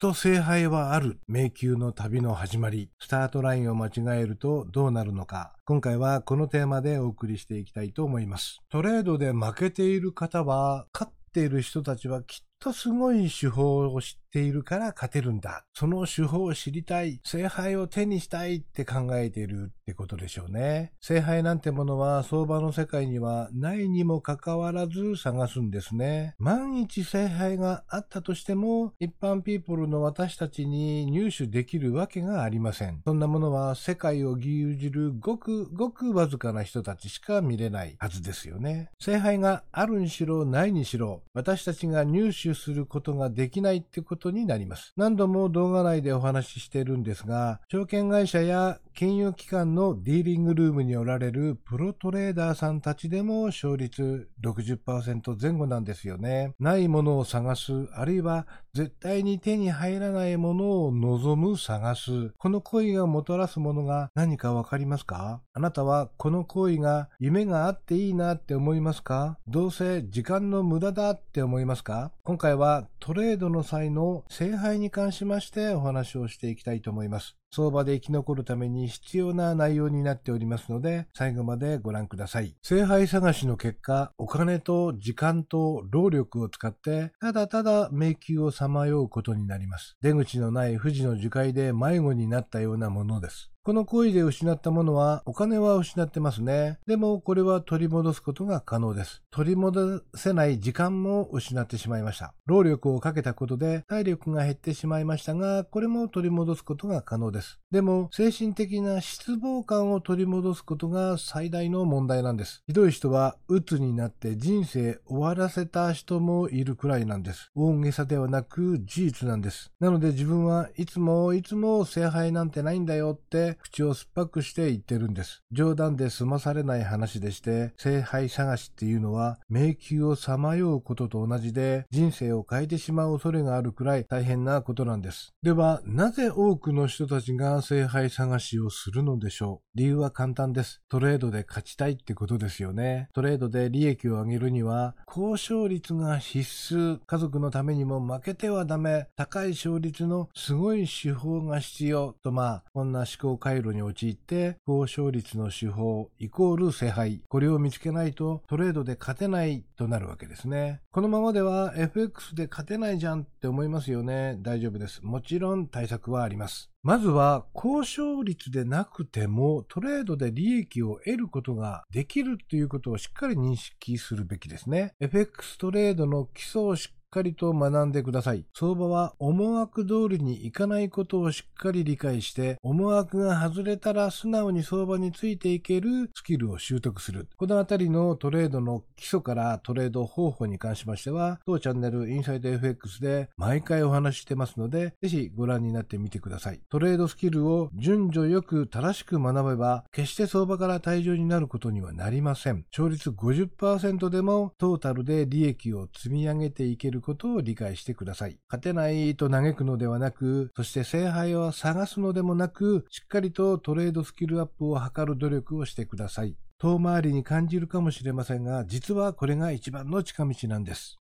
と聖杯はある迷宮の旅の始まり。スタートラインを間違えるとどうなるのか。今回はこのテーマでお送りしていきたいと思います。トレードで負けている方は、勝っている人たちはきっとすごい手法を知ってているから勝てるんだ。その手法を知りたい。聖杯を手にしたいって考えているってことでしょうね。聖杯なんてものは相場の世界にはないにもかかわらず探すんですね。万一聖杯があったとしても、一般ピーポルの私たちに入手できるわけがありません。そんなものは世界を牛耳るごくごくわずかな人たちしか見れないはずですよね。聖杯があるにしろないにしろ、私たちが入手することができないってことになります。何度も動画内でお話ししているんですが、証券会社や金融機関のディーリングルームにおられるプロトレーダーさんたちでも勝率60%前後なんですよね。ないものを探す、あるいは絶対に手に入らないものを望む探す。この行為がもたらすものが何かわかりますか？あなたはこの行為が夢があっていいなって思いますか？どうせ時間の無駄だって思いますか？今回はトレードの際の聖杯に関しましてお話をしていきたいと思います。相場で生き残るために必要な内容になっておりますので、最後までご覧ください。聖杯探しの結果、お金と時間と労力を使って、ただただ迷宮をさまようことになります。出口のない富士の樹海で迷子になったようなものです。この行為で失ったものは、お金は失ってますね。でも、これは取り戻すことが可能です。取り戻せない時間も失ってしまいました。労力をかけたことで体力が減ってしまいましたが、これも取り戻すことが可能です。でも、精神的な失望感を取り戻すことが最大の問題なんです。ひどい人は、鬱になって人生終わらせた人もいるくらいなんです。大げさではなく事実なんです。なので自分はいつもいつも聖杯なんてないんだよって口を酸っぱくして言ってるんです。冗談で済まされない話でして、聖杯探しっていうのは迷宮をさまようことと同じで人生を変えてしまう恐れがあるくらい大変なことなんです。では、なぜ多くの人たちが聖杯探しをするのでしょう？理由は簡単です。トレードで勝ちたいってことですよね。トレードで利益を上げるには交渉率が必須。家族のためにも負けてはダメ。高い勝率のすごい手法が必要。とまあ、こんな思考回路に陥って、高勝率の手法イコール聖杯。これを見つけないとトレードで勝てないとなるわけですね。このままでは FX で勝てないじゃんって思いますよね。大丈夫です。もちろん対策はあります。まずは、交渉率でなくても、トレードで利益を得ることができるということをしっかり認識するべきですね。FX トレードの基礎をしっかりと学んでください。相場は思惑通りにいかないことをしっかり理解して、思惑が外れたら素直に相場についていけるスキルを習得する。このあたりのトレードの基礎からトレード方法に関しましては、当チャンネルインサイド FX で毎回お話ししてますので、ぜひご覧になってみてください。トレードスキルを順序よく正しく学べば、決して相場から退場になることにはなりません。勝率50%でもトータルで利益を積み上げていけるることを理解してください。勝てないと嘆くのではなく、そして聖杯を探すのでもなく、しっかりとトレードスキルアップを図る努力をしてください。遠回りに感じるかもしれませんが、実はこれが一番の近道なんです。